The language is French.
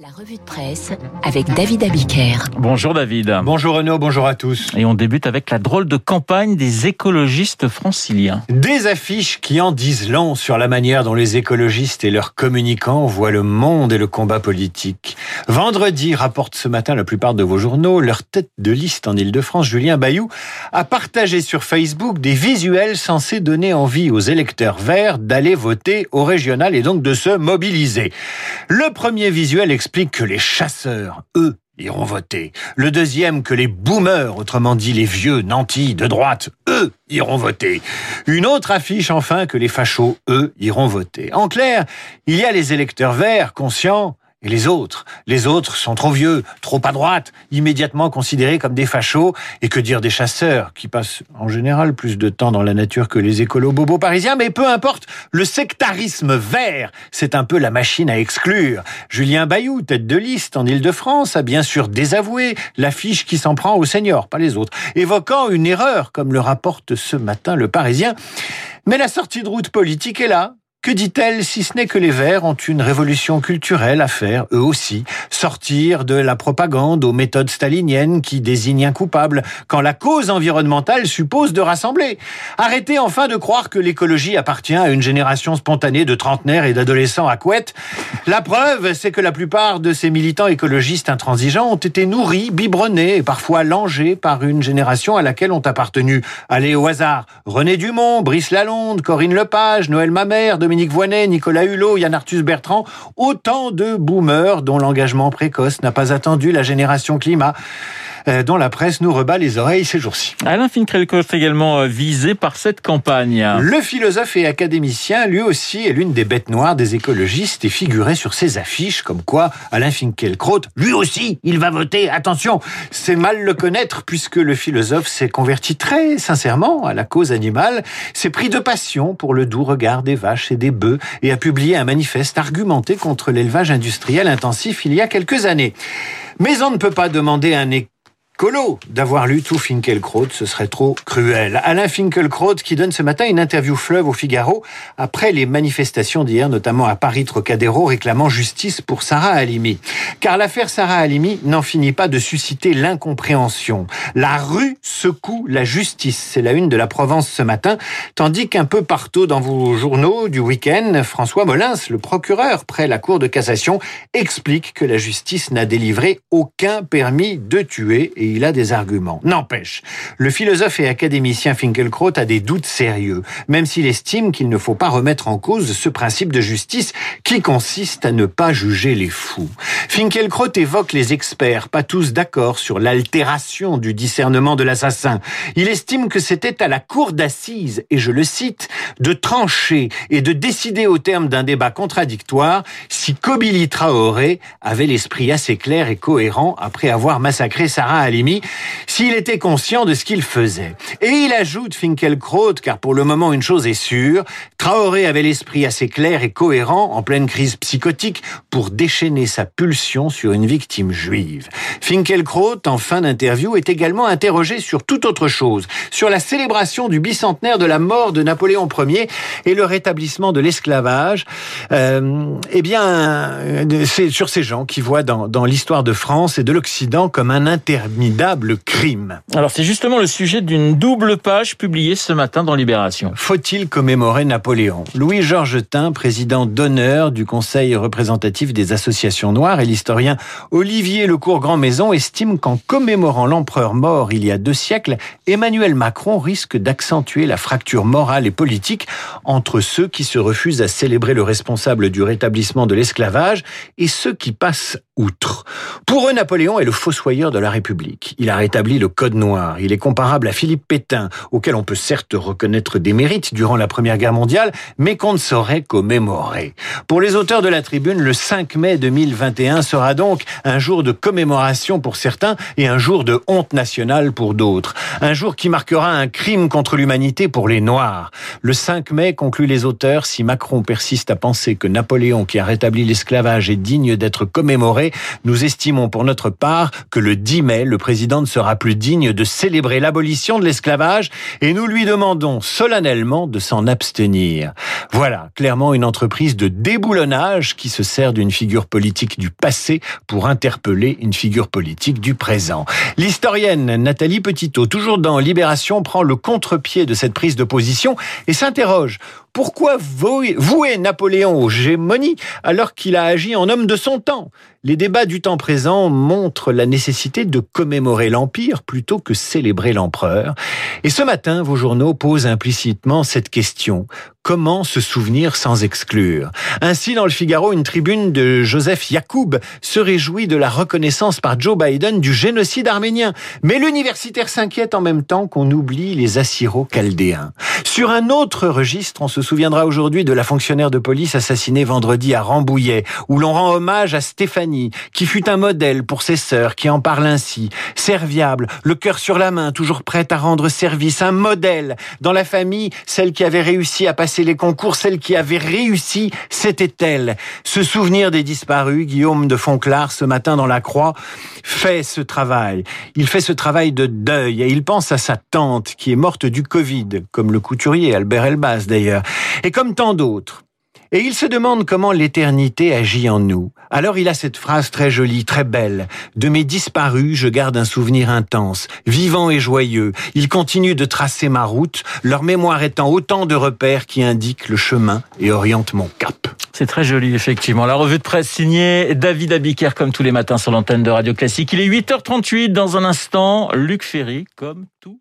La revue de presse avec David Abiker. Bonjour David. Bonjour Renaud, bonjour à tous. Et on débute avec la drôle de campagne des écologistes franciliens. Des affiches qui en disent long sur la manière dont les écologistes et leurs communicants voient le monde et le combat politique. Vendredi, rapporte ce matin la plupart de vos journaux, leur tête de liste en Ile-de-France, Julien Bayou, a partagé sur Facebook des visuels censés donner envie aux électeurs verts d'aller voter au régional et donc de se mobiliser. Le premier visuel explique explique que les chasseurs, eux, iront voter. Le deuxième, que les boomers, autrement dit les vieux nantis de droite, eux, iront voter. Une autre affiche enfin que les fachos, eux, iront voter. En clair, il y a les électeurs verts, conscients, et les autres Les autres sont trop vieux, trop à droite, immédiatement considérés comme des fachos. Et que dire des chasseurs, qui passent en général plus de temps dans la nature que les écolos bobos parisiens, mais peu importe, le sectarisme vert, c'est un peu la machine à exclure. Julien Bayou, tête de liste en Ile-de-France, a bien sûr désavoué l'affiche qui s'en prend aux seniors, pas les autres, évoquant une erreur, comme le rapporte ce matin le Parisien. Mais la sortie de route politique est là, que dit-elle si ce n'est que les Verts ont une révolution culturelle à faire, eux aussi, sortir de la propagande aux méthodes staliniennes qui désignent un coupable, quand la cause environnementale suppose de rassembler. Arrêtez enfin de croire que l'écologie appartient à une génération spontanée de trentenaires et d'adolescents à couette. La preuve, c'est que la plupart de ces militants écologistes intransigeants ont été nourris, biberonnés et parfois langés par une génération à laquelle ont appartenu, allez au hasard, René Dumont, Brice Lalonde, Corinne Lepage, Noël Mamère, Dominique Voynet, Nicolas Hulot, Yann Arthus Bertrand, autant de boomers dont l'engagement précoce n'a pas attendu la génération climat. Euh, dont la presse nous rebat les oreilles ces jours-ci. Alain Finkielkraut également euh, visé par cette campagne. Le philosophe et académicien, lui aussi, est l'une des bêtes noires des écologistes et figurait sur ses affiches comme quoi Alain Finkielkraut, lui aussi, il va voter. Attention, c'est mal le connaître puisque le philosophe s'est converti très sincèrement à la cause animale, s'est pris de passion pour le doux regard des vaches et des bœufs et a publié un manifeste argumenté contre l'élevage industriel intensif il y a quelques années. Mais on ne peut pas demander un colo d'avoir lu tout Finkelkraut, ce serait trop cruel. Alain Finkelkraut qui donne ce matin une interview fleuve au Figaro après les manifestations d'hier, notamment à Paris Trocadéro, réclamant justice pour Sarah Halimi. Car l'affaire Sarah Halimi n'en finit pas de susciter l'incompréhension. La rue secoue la justice, c'est la une de la Provence ce matin, tandis qu'un peu partout dans vos journaux du week-end, François Molins, le procureur près la Cour de cassation, explique que la justice n'a délivré aucun permis de tuer et il a des arguments. N'empêche, le philosophe et académicien Finkelkraut a des doutes sérieux, même s'il estime qu'il ne faut pas remettre en cause ce principe de justice qui consiste à ne pas juger les fous. Finkelkraut évoque les experts, pas tous d'accord sur l'altération du discernement de l'assassin. Il estime que c'était à la cour d'assises, et je le cite, de trancher et de décider au terme d'un débat contradictoire si Kobili Traoré avait l'esprit assez clair et cohérent après avoir massacré Sarah Ali s'il était conscient de ce qu'il faisait. Et il ajoute Finkelkraut, car pour le moment une chose est sûre, Traoré avait l'esprit assez clair et cohérent en pleine crise psychotique pour déchaîner sa pulsion sur une victime juive. Finkelkraut, en fin d'interview, est également interrogé sur toute autre chose, sur la célébration du bicentenaire de la mort de Napoléon Ier et le rétablissement de l'esclavage. Euh, eh bien, c'est sur ces gens qui voient dans, dans l'histoire de France et de l'Occident comme un intermédiaire crime. Alors c'est justement le sujet d'une double page publiée ce matin dans Libération. Faut-il commémorer Napoléon? Louis-Georges Tin, président d'honneur du Conseil représentatif des associations noires et l'historien Olivier Lecourt-Grand Maison estime qu'en commémorant l'empereur mort il y a deux siècles, Emmanuel Macron risque d'accentuer la fracture morale et politique entre ceux qui se refusent à célébrer le responsable du rétablissement de l'esclavage et ceux qui passent Pour eux, Napoléon est le fossoyeur de la République. Il a rétabli le Code noir. Il est comparable à Philippe Pétain, auquel on peut certes reconnaître des mérites durant la Première Guerre mondiale, mais qu'on ne saurait commémorer. Pour les auteurs de la tribune, le 5 mai 2021 sera donc un jour de commémoration pour certains et un jour de honte nationale pour d'autres. Un jour qui marquera un crime contre l'humanité pour les Noirs. Le 5 mai, conclut les auteurs, si Macron persiste à penser que Napoléon, qui a rétabli l'esclavage, est digne d'être commémoré, Nous estimons pour notre part que le 10 mai, le président ne sera plus digne de célébrer l'abolition de l'esclavage et nous lui demandons solennellement de s'en abstenir. Voilà, clairement une entreprise de déboulonnage qui se sert d'une figure politique du passé pour interpeller une figure politique du présent. L'historienne Nathalie Petitot, toujours dans Libération, prend le contre-pied de cette prise de position et s'interroge pourquoi vouer Napoléon aux gémonies alors qu'il a agi en homme de son temps? Les débats du temps présent montrent la nécessité de commémorer l'Empire plutôt que célébrer l'empereur. Et ce matin, vos journaux posent implicitement cette question. Comment se souvenir sans exclure Ainsi, dans le Figaro, une tribune de Joseph Yacoub se réjouit de la reconnaissance par Joe Biden du génocide arménien. Mais l'universitaire s'inquiète en même temps qu'on oublie les Assyro-Chaldéens. Sur un autre registre, on se souviendra aujourd'hui de la fonctionnaire de police assassinée vendredi à Rambouillet, où l'on rend hommage à Stéphanie, qui fut un modèle pour ses sœurs, qui en parle ainsi. Serviable, le cœur sur la main, toujours prête à rendre service, un modèle. Dans la famille, celle qui avait réussi à passer les concours, celle qui avait réussi, c'était elle. Ce souvenir des disparus, Guillaume de Fonclard, ce matin dans la Croix, fait ce travail. Il fait ce travail de deuil et il pense à sa tante qui est morte du Covid, comme le couturier Albert Elbaz d'ailleurs, et comme tant d'autres. Et il se demande comment l'éternité agit en nous. Alors il a cette phrase très jolie, très belle. De mes disparus, je garde un souvenir intense, vivant et joyeux. Ils continuent de tracer ma route, leur mémoire étant autant de repères qui indiquent le chemin et orientent mon cap. C'est très joli, effectivement. La revue de presse signée David Abiker, comme tous les matins sur l'antenne de Radio Classique. Il est 8h38 dans un instant. Luc Ferry, comme tous